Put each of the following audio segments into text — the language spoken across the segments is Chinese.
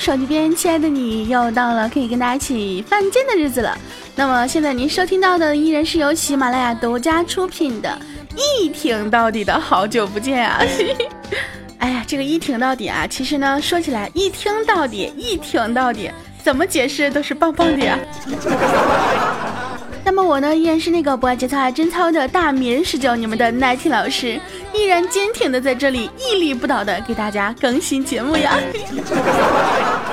手机边，亲爱的你，又到了可以跟大家一起犯贱的日子了。那么现在您收听到的依然是由喜马拉雅独家出品的《一挺到底的好久不见》啊！哎呀，这个一挺到底啊，其实呢，说起来一听到底，一挺到底，怎么解释都是棒棒的呀。那么我呢，依然是那个不爱节操爱贞操的大迷人十九，你们的奶体老师，依然坚挺的在这里屹立不倒的给大家更新节目呀。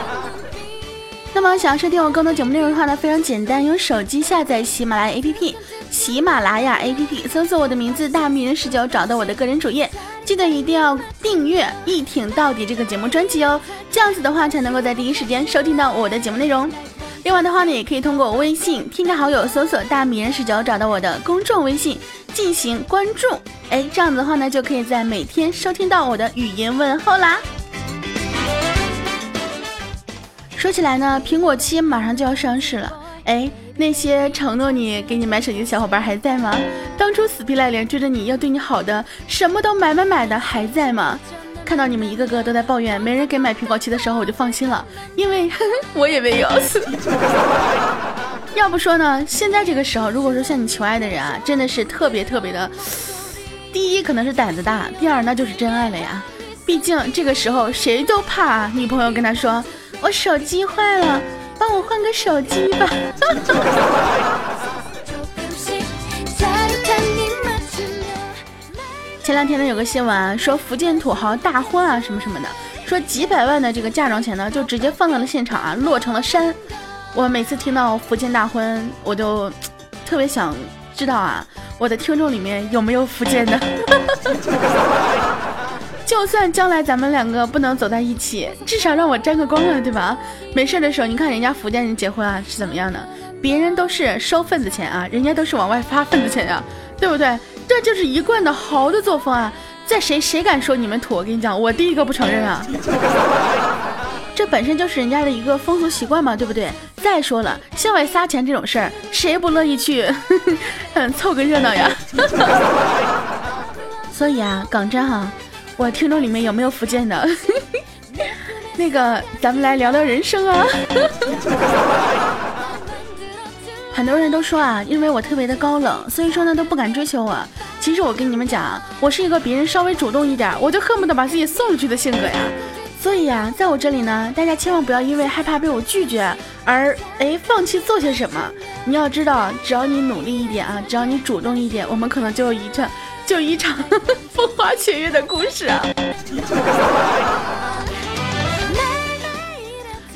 那么想要收听我更多节目内容的话呢，非常简单，用手机下载喜马拉雅 APP，喜马拉雅 APP 搜索我的名字大迷人十九，找到我的个人主页，记得一定要订阅一挺到底这个节目专辑哦，这样子的话才能够在第一时间收听到我的节目内容。另外的话呢，也可以通过微信添加好友，搜索“大米人十九”，找到我的公众微信进行关注。哎，这样子的话呢，就可以在每天收听到我的语音问候啦。说起来呢，苹果七马上就要上市了。哎，那些承诺你给你买手机的小伙伴还在吗？当初死皮赖脸追着你要对你好的，什么都买买买的还在吗？看到你们一个个都在抱怨没人给买苹果七的时候，我就放心了，因为 我也没有。要不说呢，现在这个时候，如果说向你求爱的人啊，真的是特别特别的，第一可能是胆子大，第二那就是真爱了呀。毕竟这个时候谁都怕女朋友跟他说：“我手机坏了，帮我换个手机吧。” 前两天呢，有个新闻说福建土豪大婚啊，什么什么的，说几百万的这个嫁妆钱呢，就直接放在了现场啊，落成了山。我每次听到福建大婚，我就特别想知道啊，我的听众里面有没有福建的？就算将来咱们两个不能走在一起，至少让我沾个光啊，对吧？没事的时候，你看人家福建人结婚啊是怎么样的？别人都是收份子钱啊，人家都是往外发份子钱呀，对不对？这就是一贯的豪的作风啊！在谁谁敢说你们土，我跟你讲，我第一个不承认啊！这本身就是人家的一个风俗习惯嘛，对不对？再说了，向外撒钱这种事儿，谁不乐意去 凑个热闹呀？所以啊，港真哈，我听众里面有没有福建的？那个，咱们来聊聊人生啊！很多人都说啊，因为我特别的高冷，所以说呢都不敢追求我。其实我跟你们讲，我是一个别人稍微主动一点，我就恨不得把自己送出去的性格呀。所以啊，在我这里呢，大家千万不要因为害怕被我拒绝而哎放弃做些什么。你要知道，只要你努力一点啊，只要你主动一点，我们可能就有一场就一场 风花雪月的故事啊。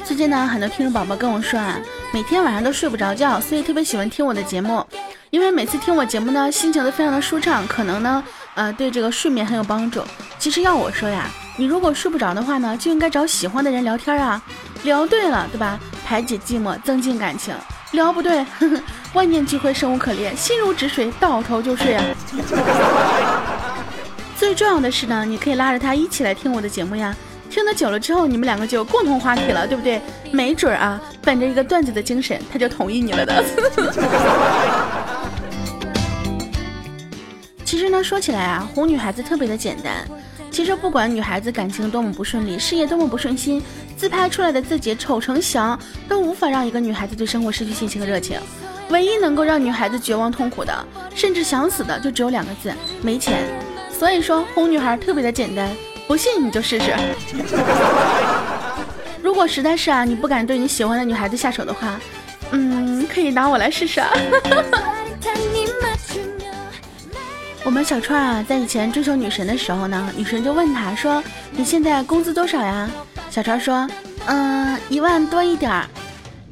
最近呢，很多听众宝宝跟我说啊。每天晚上都睡不着觉，所以特别喜欢听我的节目，因为每次听我节目呢，心情都非常的舒畅，可能呢，呃，对这个睡眠很有帮助。其实要我说呀，你如果睡不着的话呢，就应该找喜欢的人聊天啊，聊对了，对吧？排解寂寞，增进感情；聊不对，呵呵，万念俱灰，生无可恋，心如止水，倒头就睡啊。最重要的是呢，你可以拉着他一起来听我的节目呀。听得久了之后，你们两个就有共同话题了，对不对？没准啊，本着一个段子的精神，他就同意你了的。其实呢，说起来啊，哄女孩子特别的简单。其实不管女孩子感情多么不顺利，事业多么不顺心，自拍出来的自己丑成翔，都无法让一个女孩子对生活失去信心和热情。唯一能够让女孩子绝望痛苦的，甚至想死的，就只有两个字：没钱。所以说，哄女孩特别的简单。不信你就试试。如果实在是啊，你不敢对你喜欢的女孩子下手的话，嗯，可以拿我来试试啊。我们小川啊，在以前追求女神的时候呢，女神就问他说：“你现在工资多少呀？”小川说：“嗯，一万多一点儿。”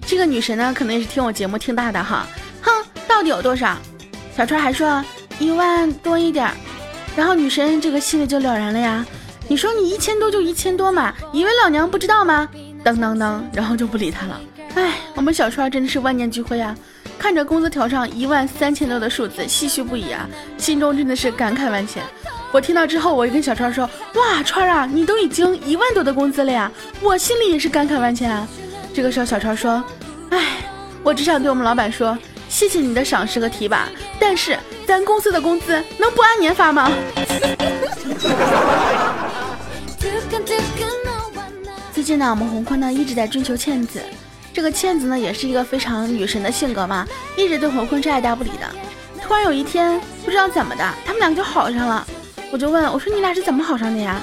这个女神呢，可能也是听我节目听大的哈。哼，到底有多少？小川还说一万多一点儿。然后女神这个心里就了然了呀。你说你一千多就一千多嘛，以为老娘不知道吗？当当当，然后就不理他了。哎，我们小川真的是万念俱灰啊！看着工资条上一万三千多的数字，唏嘘不已啊，心中真的是感慨万千。我听到之后，我就跟小川说：“哇，川啊，你都已经一万多的工资了呀！”我心里也是感慨万千啊。这个时候，小川说：“哎，我只想对我们老板说，谢谢你的赏识和提拔，但是咱公司的工资能不按年发吗？” 最近呢，我们红坤呢一直在追求倩子，这个倩子呢也是一个非常女神的性格嘛，一直对红坤是爱答不理的。突然有一天，不知道怎么的，他们两个就好上了。我就问我说：“你俩是怎么好上的呀？”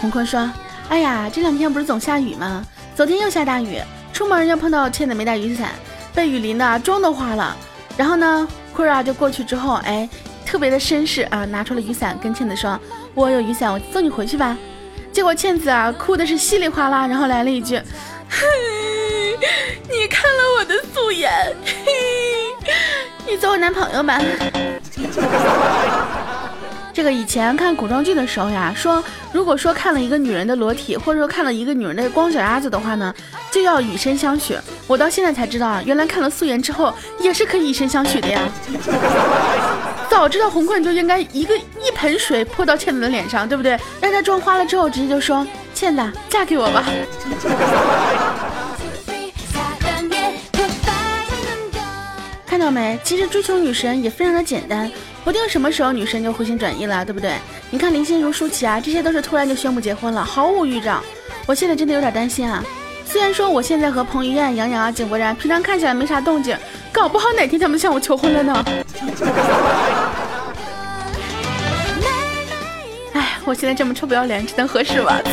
红坤说：“哎呀，这两天不是总下雨吗？昨天又下大雨，出门又碰到倩子没带雨伞，被雨淋的妆都花了。然后呢，坤儿啊就过去之后，哎，特别的绅士啊，拿出了雨伞跟倩子说：‘我有雨伞，我送你回去吧。’结果倩子啊哭的是稀里哗啦，然后来了一句：‘你看了我的素颜，嘿你做我男朋友吧。’”这个以前看古装剧的时候呀，说如果说看了一个女人的裸体，或者说看了一个女人的光脚丫子的话呢，就要以身相许。我到现在才知道啊，原来看了素颜之后也是可以以身相许的呀。早知道红坤就应该一个一盆水泼到倩子的脸上，对不对？让她妆花了之后直接就说：“倩子，嫁给我吧。”看到没？其实追求女神也非常的简单。不定什么时候女神就回心转意了，对不对？你看林心如、舒淇啊，这些都是突然就宣布结婚了，毫无预兆。我现在真的有点担心啊。虽然说我现在和彭于晏、杨洋啊、井柏然平常看起来没啥动静，搞不好哪天他们向我求婚了呢。哎，我现在这么臭不要脸，真的合适吗？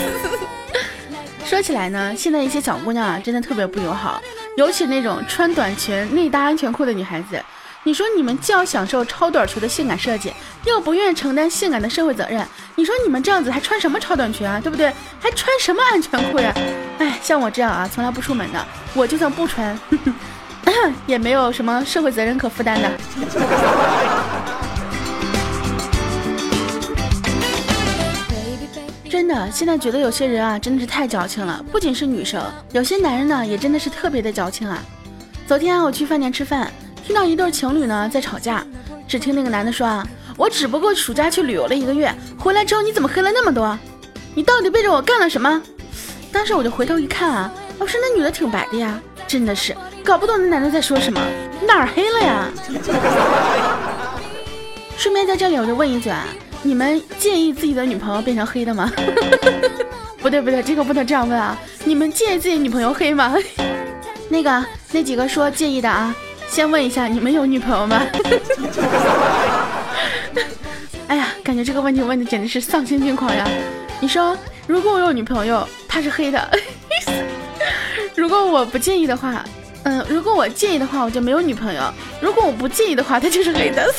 说起来呢，现在一些小姑娘啊，真的特别不友好，尤其那种穿短裙、内搭安全裤的女孩子。你说你们既要享受超短裙的性感设计，又不愿意承担性感的社会责任，你说你们这样子还穿什么超短裙啊？对不对？还穿什么安全裤呀？哎，像我这样啊，从来不出门的，我就算不穿，也没有什么社会责任可负担的。真的，现在觉得有些人啊，真的是太矫情了。不仅是女生，有些男人呢，也真的是特别的矫情啊。昨天啊，我去饭店吃饭。听到一对情侣呢在吵架，只听那个男的说啊，我只不过暑假去旅游了一个月，回来之后你怎么黑了那么多？你到底背着我干了什么？当时我就回头一看啊，我说那女的挺白的呀，真的是搞不懂那男的在说什么，哪儿黑了呀？顺便在这里我就问一嘴，你们介意自己的女朋友变成黑的吗？不对不对，这个不能这样问啊，你们介意自己女朋友黑吗？那个那几个说介意的啊。先问一下，你们有女朋友吗？哎呀，感觉这个问题问的简直是丧心病狂呀！你说，如果我有女朋友，她是黑的；如果我不介意的话，嗯，如果我介意的话，我就没有女朋友；如果我不介意的话，她就是黑的。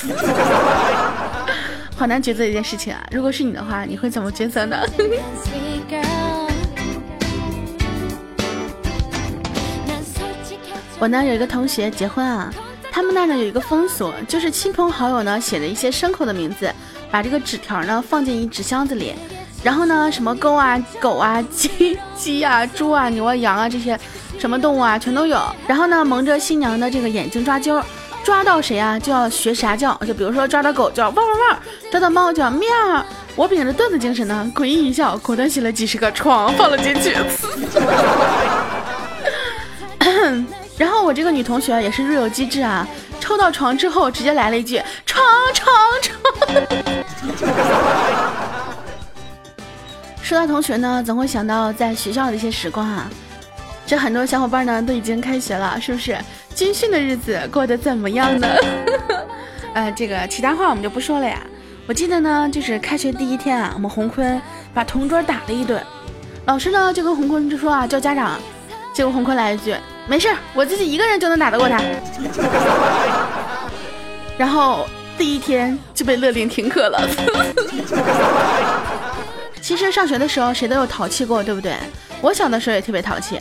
好难抉择一件事情啊！如果是你的话，你会怎么抉择呢？我呢有一个同学结婚啊，他们那儿呢有一个风俗，就是亲朋好友呢写的一些牲口的名字，把这个纸条呢放进一纸箱子里，然后呢什么狗啊、狗啊、鸡、鸡啊、猪啊、牛啊、羊啊这些什么动物啊全都有，然后呢蒙着新娘的这个眼睛抓阄，抓到谁啊就要学啥叫，就比如说抓到狗叫汪汪汪，抓到猫叫喵。我秉着段子精神呢，诡异一笑，果断写了几十个床放了进去。然后我这个女同学也是若有机智啊，抽到床之后直接来了一句床床床。说到同学呢，总会想到在学校的一些时光啊。这很多小伙伴呢都已经开学了，是不是？军训的日子过得怎么样呢？呃，这个其他话我们就不说了呀。我记得呢，就是开学第一天啊，我们洪坤把同桌打了一顿，老师呢就跟洪坤就说啊，叫家长。结果洪坤来一句。没事我自己一个人就能打得过他。然后第一天就被勒令停课了。其实上学的时候谁都有淘气过，对不对？我小的时候也特别淘气。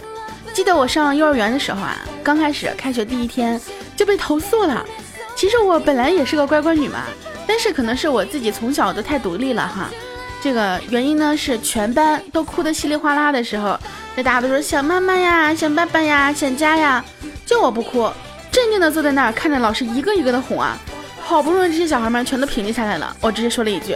记得我上幼儿园的时候啊，刚开始开学第一天就被投诉了。其实我本来也是个乖乖女嘛，但是可能是我自己从小都太独立了哈。这个原因呢是全班都哭得稀里哗啦的时候。这大家都说想妈妈呀，想爸爸呀，想家呀，就我不哭，镇定的坐在那儿看着老师一个一个的哄啊。好不容易这些小孩们全都平静下来了，我直接说了一句：“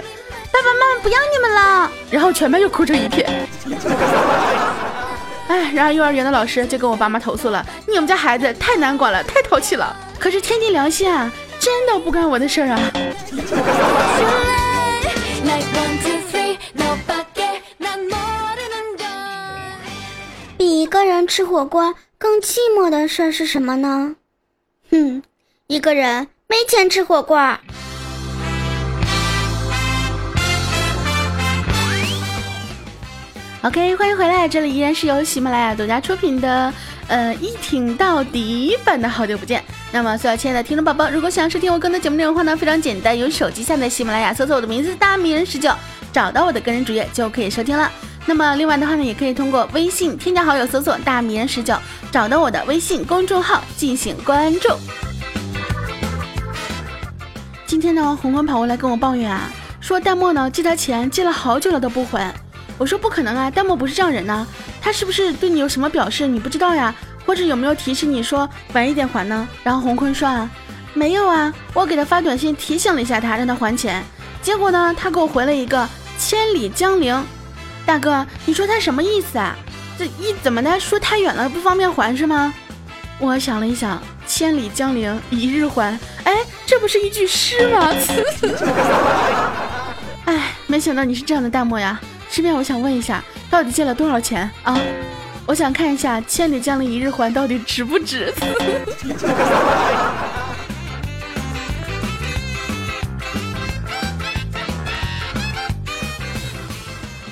爸爸妈妈不要你们了。”然后全班又哭成一片。哎，然后幼儿园的老师就跟我爸妈投诉了：“你们家孩子太难管了，太淘气了。”可是天地良心啊，真的不关我的事儿啊。吃火锅更寂寞的事是什么呢？哼，一个人没钱吃火锅。OK，欢迎回来，这里依然是由喜马拉雅独家出品的，呃，一听到底版的好久不见。那么，所有亲爱的听众宝宝，如果想要收听我更多节目内容的话呢，非常简单，用手机下载喜马拉雅，搜索我的名字大名人十九，找到我的个人主页就可以收听了。那么，另外的话呢，也可以通过微信添加好友，搜索大名人十九，找到我的微信公众号进行关注。今天呢，红坤跑过来跟我抱怨啊，说淡漠呢借他钱借了好久了都不还。我说不可能啊，淡漠不是这样人呢，他是不是对你有什么表示你不知道呀？或者有没有提示你说晚一点还呢？然后红坤说啊，没有啊，我给他发短信提醒了一下他，让他还钱，结果呢，他给我回了一个千里江陵。大哥，你说他什么意思啊？这一怎么的说太远了不方便还是吗？我想了一想，千里江陵一日还，哎，这不是一句诗吗？哎，没想到你是这样的淡漠呀。顺便我想问一下，到底借了多少钱啊？我想看一下“千里江陵一日还”到底值不值。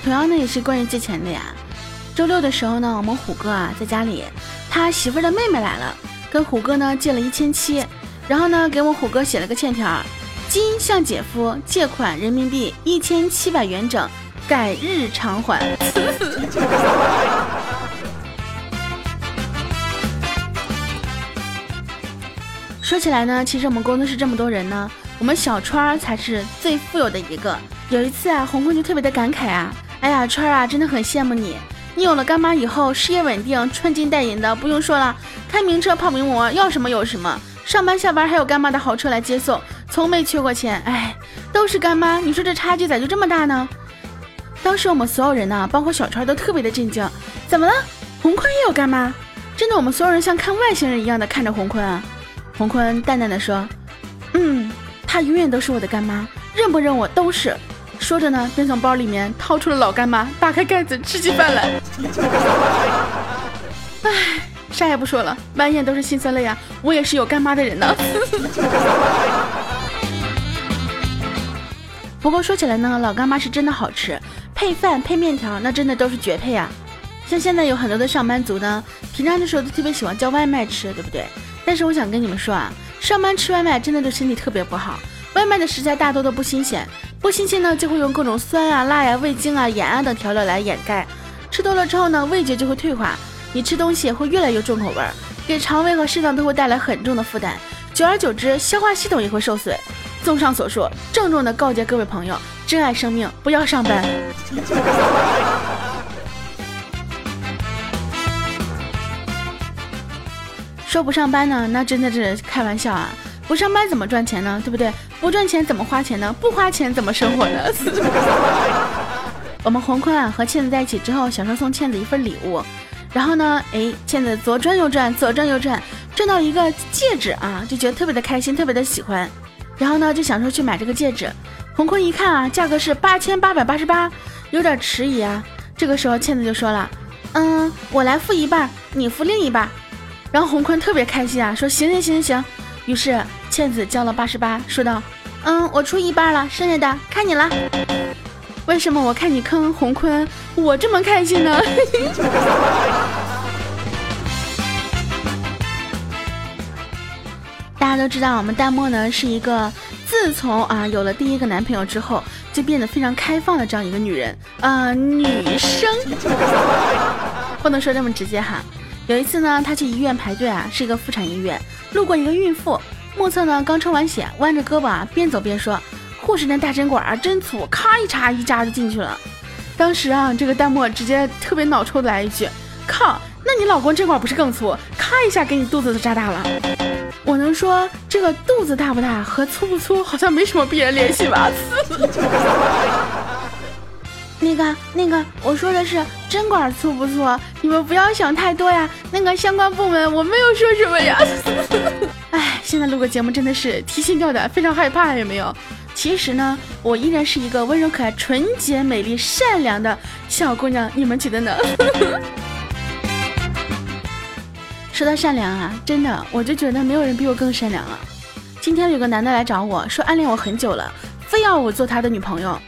同样呢，也是关于借钱的呀。周六的时候呢，我们虎哥啊在家里，他媳妇儿的妹妹来了，跟虎哥呢借了一千七，然后呢给我虎哥写了个欠条，今向姐夫借款人民币一千七百元整。改日偿还。说起来呢，其实我们工作室这么多人呢，我们小川儿才是最富有的一个。有一次啊，红坤就特别的感慨啊，哎呀，川儿啊，真的很羡慕你，你有了干妈以后，事业稳定，穿金戴银的，不用说了，开名车泡名模，要什么有什么，上班下班还有干妈的豪车来接送，从没缺过钱。哎，都是干妈，你说这差距咋就这么大呢？当时我们所有人呢，包括小川都特别的震惊。怎么了？洪坤也有干妈？真的，我们所有人像看外星人一样的看着洪坤啊。洪坤淡淡的说：“嗯，她永远都是我的干妈，认不认我都是。”说着呢，便从包里面掏出了老干妈，打开盖子吃起饭来。唉，啥也不说了，满眼都是心酸泪啊！我也是有干妈的人呢。不过说起来呢，老干妈是真的好吃。配饭配面条，那真的都是绝配啊！像现在有很多的上班族呢，平常的时候都特别喜欢叫外卖吃，对不对？但是我想跟你们说啊，上班吃外卖真的对身体特别不好。外卖的食材大多都不新鲜，不新鲜呢就会用各种酸啊、辣呀、味精啊、盐啊等调料来掩盖。吃多了之后呢，味觉就会退化，你吃东西会越来越重口味，给肠胃和肾脏都会带来很重的负担。久而久之，消化系统也会受损。综上所述，郑重的告诫各位朋友。珍爱生命，不要上班。说不上班呢，那真的是开玩笑啊！不上班怎么赚钱呢？对不对？不赚钱怎么花钱呢？不花钱怎么生活呢？我们洪坤啊和倩子在一起之后，想说送倩子一份礼物，然后呢，哎，倩子左转右转，左转右转，转到一个戒指啊，就觉得特别的开心，特别的喜欢，然后呢，就想说去买这个戒指。洪坤一看啊，价格是八千八百八十八，有点迟疑啊。这个时候，倩子就说了：“嗯，我来付一半，你付另一半。”然后洪坤特别开心啊，说：“行行行行行。”于是倩子交了八十八，说道：“嗯，我出一半了，剩下的看你了。”为什么我看你坑洪坤，我这么开心呢？大家都知道，我们淡漠呢是一个。自从啊有了第一个男朋友之后，就变得非常开放的这样一个女人啊，女生 不能说这么直接哈。有一次呢，她去医院排队啊，是一个妇产医院，路过一个孕妇，目测呢刚抽完血，弯着胳膊啊，边走边说：“护士那大针管啊真粗，咔一插一扎就进去了。”当时啊，这个弹幕直接特别脑抽的来一句：“靠，那你老公这管不是更粗，咔一下给你肚子都扎大了。”我能说这个肚子大不大和粗不粗好像没什么必然联系吧？那个那个，我说的是针管粗不粗，你们不要想太多呀。那个相关部门我没有说什么呀。哎，现在录个节目真的是提心吊胆，非常害怕，有没有？其实呢，我依然是一个温柔可爱、纯洁美丽、善良的小姑娘，你们觉得呢？说到善良啊，真的，我就觉得没有人比我更善良了。今天有个男的来找我说暗恋我很久了，非要我做他的女朋友。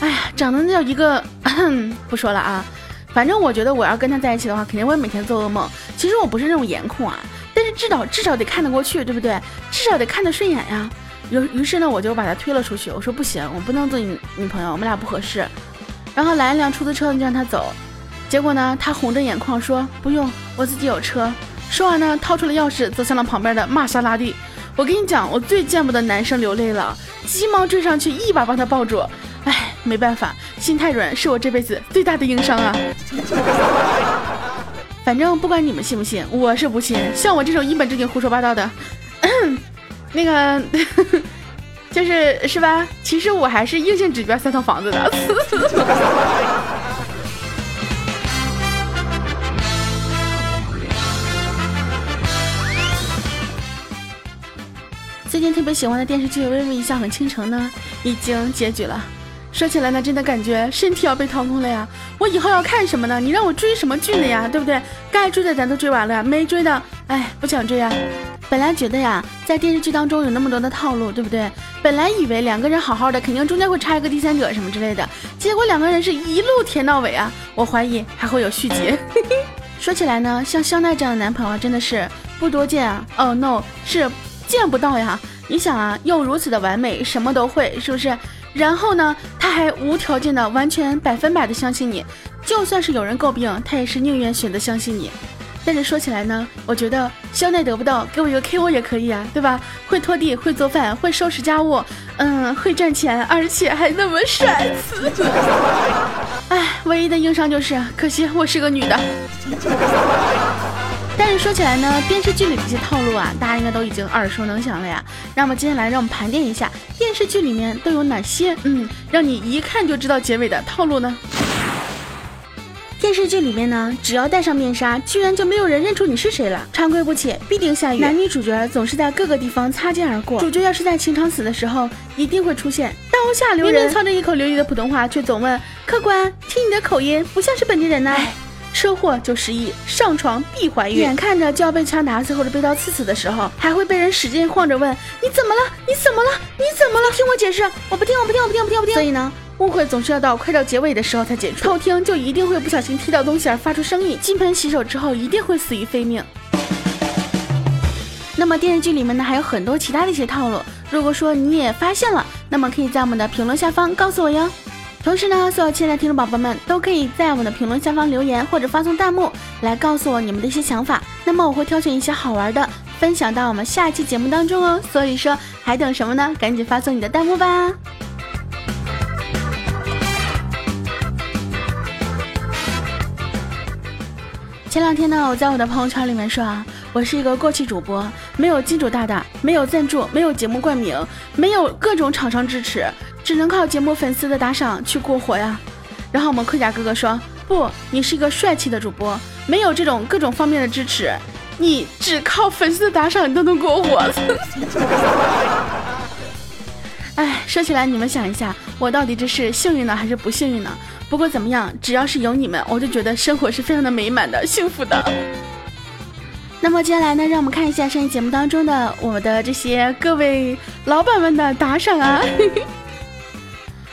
哎呀，长得那叫一个，不说了啊。反正我觉得我要跟他在一起的话，肯定会每天做噩梦。其实我不是那种颜控啊，但是至少至少得看得过去，对不对？至少得看得顺眼呀。于于是呢，我就把他推了出去。我说不行，我不能做你女朋友，我们俩不合适。然后来一辆出租车，就让他走。结果呢，他红着眼眶说不用，我自己有车。说完呢，掏出了钥匙，走向了旁边的玛莎拉蒂。我跟你讲，我最见不得男生流泪了，急忙追上去，一把把他抱住。没办法，心太软是我这辈子最大的硬伤啊。反正不管你们信不信，我是不信。像我这种一本正经胡说八道的。那个 就是是吧？其实我还是硬性指标三套房子的。最近特别喜欢的电视剧《微微一笑很倾城》呢，已经结局了。说起来呢，真的感觉身体要被掏空了呀！我以后要看什么呢？你让我追什么剧呢呀？对不对？该追的咱都追完了，没追的，哎，不想追呀。本来觉得呀，在电视剧当中有那么多的套路，对不对？本来以为两个人好好的，肯定中间会插一个第三者什么之类的，结果两个人是一路甜到尾啊！我怀疑还会有续集。说起来呢，像香奈这样的男朋友真的是不多见啊！哦 no，是见不到呀！你想啊，又如此的完美，什么都会，是不是？然后呢，他还无条件的、完全百分百的相信你，就算是有人诟病，他也是宁愿选择相信你。但是说起来呢，我觉得肖奈得不到，给我一个 KO 也可以啊，对吧？会拖地，会做饭，会收拾家务，嗯，会赚钱，而且还那么帅。哎，唯一的硬伤就是，可惜我是个女的。但是说起来呢，电视剧里这些套路啊，大家应该都已经耳熟能详了呀。那么接下来让我们盘点一下电视剧里面都有哪些，嗯，让你一看就知道结尾的套路呢？电视剧里面呢，只要戴上面纱，居然就没有人认出你是谁了。常规不起，必定下雨。男女主角总是在各个地方擦肩而过。主角要是在情场死的时候，一定会出现刀下留人。明明操着一口流利的普通话，却总问客官：“听你的口音，不像是本地人呢。”车祸就失忆，上床必怀孕。眼看着就要被枪打死或者被刀刺死的时候，还会被人使劲晃着问：“你怎么了？你怎么了？你怎么了？听我解释！我不听，我不听，我不听，我不听，我不听。”所以呢？误会总是要到快到结尾的时候才解除，偷听就一定会不小心踢到东西而发出声音，金盆洗手之后一定会死于非命。那么电视剧里面呢还有很多其他的一些套路，如果说你也发现了，那么可以在我们的评论下方告诉我哟。同时呢，所有亲爱的听众宝宝们都可以在我们的评论下方留言或者发送弹幕来告诉我你们的一些想法，那么我会挑选一些好玩的分享到我们下期节目当中哦。所以说还等什么呢？赶紧发送你的弹幕吧。前两天呢，我在我的朋友圈里面说啊，我是一个过气主播，没有金主大大，没有赞助，没有节目冠名，没有各种厂商支持，只能靠节目粉丝的打赏去过活呀。然后我们盔甲哥哥说，不，你是一个帅气的主播，没有这种各种方面的支持，你只靠粉丝的打赏你都能过活。哎，说起来你们想一下，我到底这是幸运呢还是不幸运呢？不过怎么样，只要是有你们，我就觉得生活是非常的美满的、幸福的。那么接下来呢，让我们看一下上期节目当中的我们的这些各位老板们的打赏啊。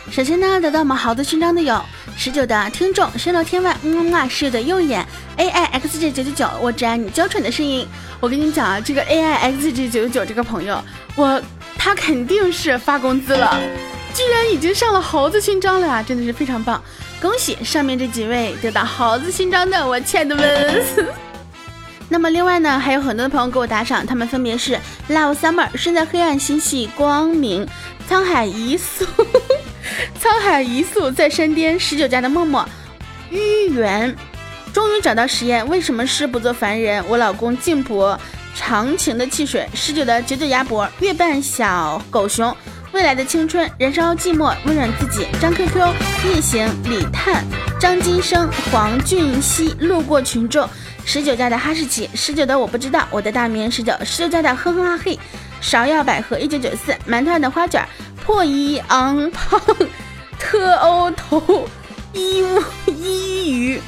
首先呢，得到我们豪子勋章的有十九的听众，升到天外，嗯啊，室友的右眼，A I X J 九九九，我只爱你娇喘的声音。我跟你讲啊，这个 A I X J 九九九这个朋友，我他肯定是发工资了。居然已经上了猴子勋章了呀，真的是非常棒！恭喜上面这几位得到猴子勋章的我亲爱的们。那么另外呢，还有很多的朋友给我打赏，他们分别是 Love Summer、身在黑暗心系光明、沧海一粟、沧海一粟在山巅、十九家的默默、芋圆，终于找到实验，为什么诗不做凡人？我老公静博、长情的汽水、十九的九九鸭脖、月半小狗熊。未来的青春，燃烧寂寞，温暖自己。张 QQ，夜行，李探，张金生，黄俊熙，路过群众，十九家的哈士奇，十九的我不知道，我的大名十九，十九家的哼哼哈嘿，芍药百合一九九四，馒头的花卷，破衣昂胖，特欧头，一乌一鱼，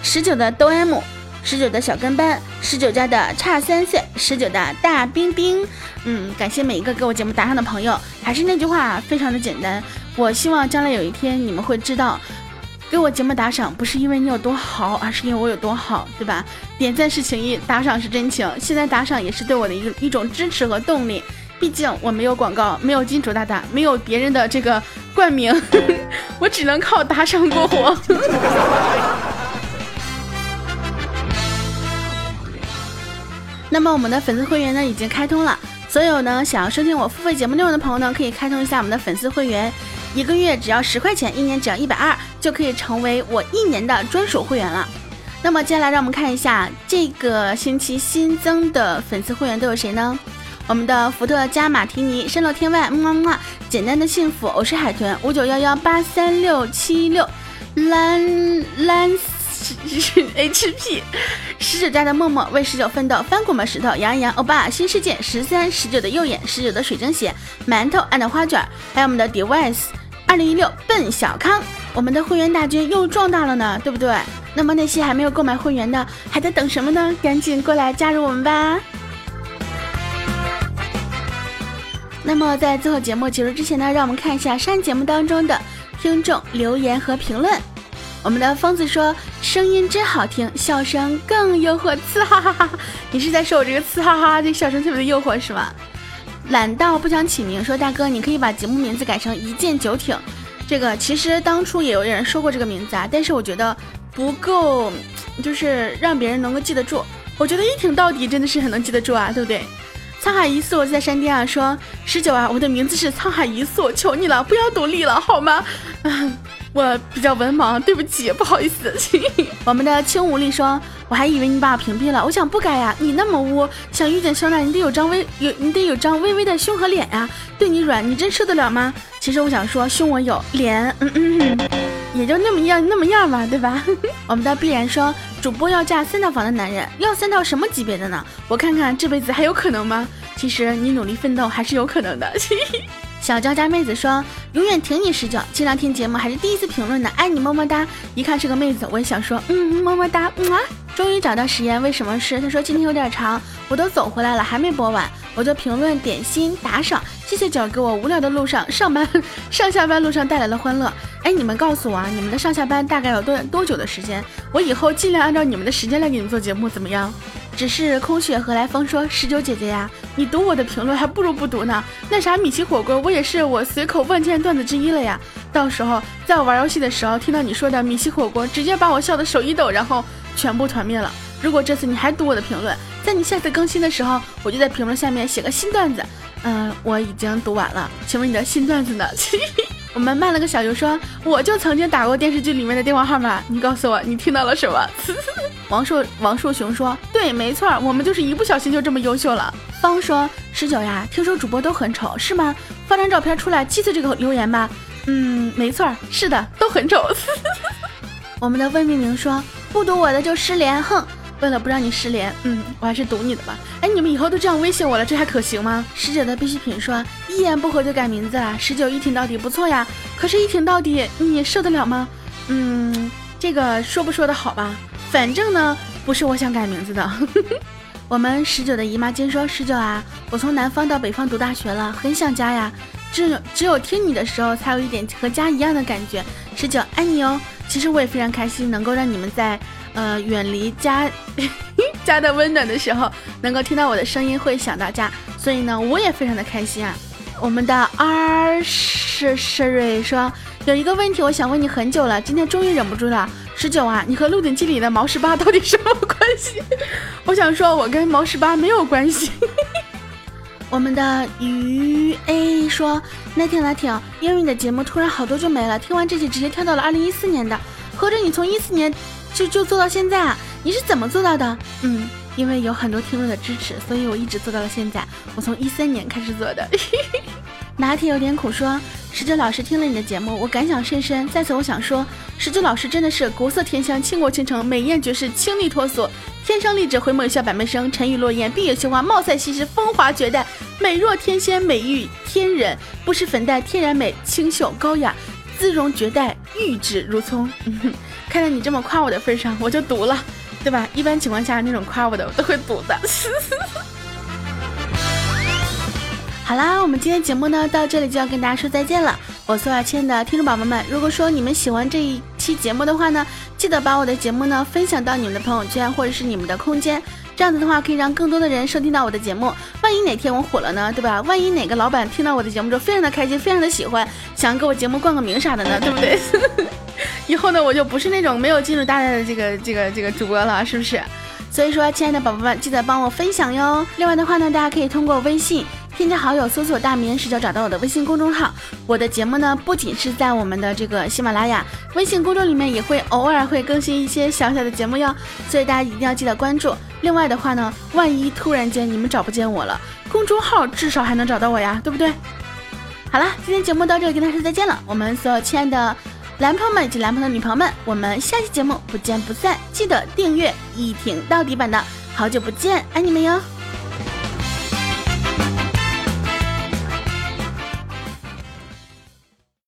十九的哆 M，十九的小跟班，十九家的差三岁，十九的大冰冰。嗯，感谢每一个给我节目打赏的朋友。还是那句话，非常的简单。我希望将来有一天你们会知道，给我节目打赏不是因为你有多好，而是因为我有多好，对吧？点赞是情谊，打赏是真情。现在打赏也是对我的一一种支持和动力。毕竟我没有广告，没有金主大大，没有别人的这个冠名，我只能靠打赏过活。那么我们的粉丝会员呢已经开通了，所有呢想要收听我付费节目内容的朋友呢，可以开通一下我们的粉丝会员，一个月只要十块钱，一年只要一百二，就可以成为我一年的专属会员了。那么接下来让我们看一下这个星期新增的粉丝会员都有谁呢？我们的福特加马提尼、山落天外、么么么、简单的幸福、我是海豚、五九幺幺八三六七六、蓝蓝是 HP、十九家的默默为十九奋斗、翻滚吧石头、杨洋欧巴、新世界十三、十九的右眼、十九的水晶鞋、馒头、and 花卷，还有我们的 Device 二零一六笨小康，我们的会员大军又壮大了呢，对不对？那么那些还没有购买会员的，还在等什么呢？赶紧过来加入我们吧！那么在最后节目结束之前呢，让我们看一下上节目当中的听众留言和评论。我们的疯子说：“声音真好听，笑声更诱惑。”呲哈哈哈！你是在说我这个呲哈哈这笑声特别的诱惑是吗？懒到不想起名说：“大哥，你可以把节目名字改成一剑九挺。”这个其实当初也有人说过这个名字啊，但是我觉得不够，就是让别人能够记得住。我觉得一挺到底真的是很能记得住啊，对不对？沧海一粟我在山巅啊，说十九啊，我的名字是沧海一粟，求你了，不要独立了好吗？我比较文盲，对不起，不好意思。我们的轻无力说，我还以为你把我屏蔽了，我想不改呀，你那么污，想遇见肖娜，你得有张微有，你得有张微微的胸和脸呀，对你软，你真受得了吗？其实我想说，胸我有，脸嗯嗯，也就那么样那么样吧，对吧？我们的必然说。主播要嫁三套房的男人，要三套什么级别的呢？我看看这辈子还有可能吗？其实你努力奋斗还是有可能的。小娇家妹子说：“永远挺你十九。”前两天节目还是第一次评论呢，爱你么么哒。一看是个妹子，我也想说，嗯，么么哒，嗯啊。终于找到实验，为什么是？他说今天有点长，我都走回来了，还没播完，我就评论点心打赏，谢谢九给我无聊的路上上班 上下班路上带来了欢乐。哎，你们告诉我啊，你们的上下班大概有多多久的时间？我以后尽量按照你们的时间来给你们做节目，怎么样？只是空穴何来风说十九姐姐呀，你读我的评论还不如不读呢。那啥米奇火锅，我也是我随口万千段子之一了呀。到时候在我玩游戏的时候，听到你说的米奇火锅，直接把我笑的手一抖，然后。全部团灭了！如果这次你还读我的评论，在你下次更新的时候，我就在评论下面写个新段子。嗯，我已经读完了，请问你的新段子呢？我们慢了个小油说，我就曾经打过电视剧里面的电话号码，你告诉我你听到了什么？王硕王硕雄说，对，没错，我们就是一不小心就这么优秀了。方说，十九呀，听说主播都很丑，是吗？发张照片出来，记次这个留言吧。嗯，没错，是的，都很丑。我们的魏明明说。不读我的就失联，哼！为了不让你失联，嗯，我还是读你的吧。哎，你们以后都这样威胁我了，这还可行吗？十九的必需品说，一言不合就改名字了。十九一挺到底不错呀，可是，一挺到底你受得了吗？嗯，这个说不说的好吧，反正呢，不是我想改名字的。我们十九的姨妈巾说，十九啊，我从南方到北方读大学了，很想家呀。只有只有听你的时候，才有一点和家一样的感觉。十九爱你哦。其实我也非常开心，能够让你们在呃远离家 家的温暖的时候，能够听到我的声音，会想到家，所以呢，我也非常的开心啊。我们的 R 是是瑞说有一个问题，我想问你很久了，今天终于忍不住了。十九啊，你和《鹿鼎记》里的毛十八到底什么关系？我想说，我跟毛十八没有关系。我们的鱼 A 说：“那天那挺，因为你的节目突然好多就没了，听完这期直接跳到了二零一四年的，合着你从一四年就就做到现在啊？你是怎么做到的？嗯，因为有很多听众的支持，所以我一直做到了现在。我从一三年开始做的。拿铁有点苦说。”十九老师听了你的节目，我感想甚深。在此，我想说，十九老师真的是国色天香、倾国倾城、美艳绝世、清丽脱俗、天生丽质、回眸一笑百媚生、沉鱼落雁、闭月羞花、貌赛西施、风华绝代、美若天仙、美玉天人、不施粉黛、天然美、清秀高雅、姿容绝代、玉指如葱。嗯 哼看在你这么夸我的份上，我就读了。对吧？一般情况下那种夸我的我都会补的。好啦，我们今天节目呢到这里就要跟大家说再见了。我所有亲爱的听众宝宝们，如果说你们喜欢这一期节目的话呢，记得把我的节目呢分享到你们的朋友圈或者是你们的空间，这样子的话可以让更多的人收听到我的节目。万一哪天我火了呢，对吧？万一哪个老板听到我的节目之后非常的开心，非常的喜欢，想给我节目冠个名啥的呢，对不对？以后呢我就不是那种没有进入大家的这个这个这个主播了，是不是？所以说，亲爱的宝宝们，记得帮我分享哟。另外的话呢，大家可以通过微信。添加好友，搜索“大名”，就找到我的微信公众号。我的节目呢，不仅是在我们的这个喜马拉雅、微信公众里面，也会偶尔会更新一些小小的节目哟。所以大家一定要记得关注。另外的话呢，万一突然间你们找不见我了，公众号至少还能找到我呀，对不对？好了，今天节目到这里跟大家说再见了。我们所有亲爱的男朋友们以及男朋友的女朋友们，我们下期节目不见不散。记得订阅一挺到底版的。好久不见，爱你们哟。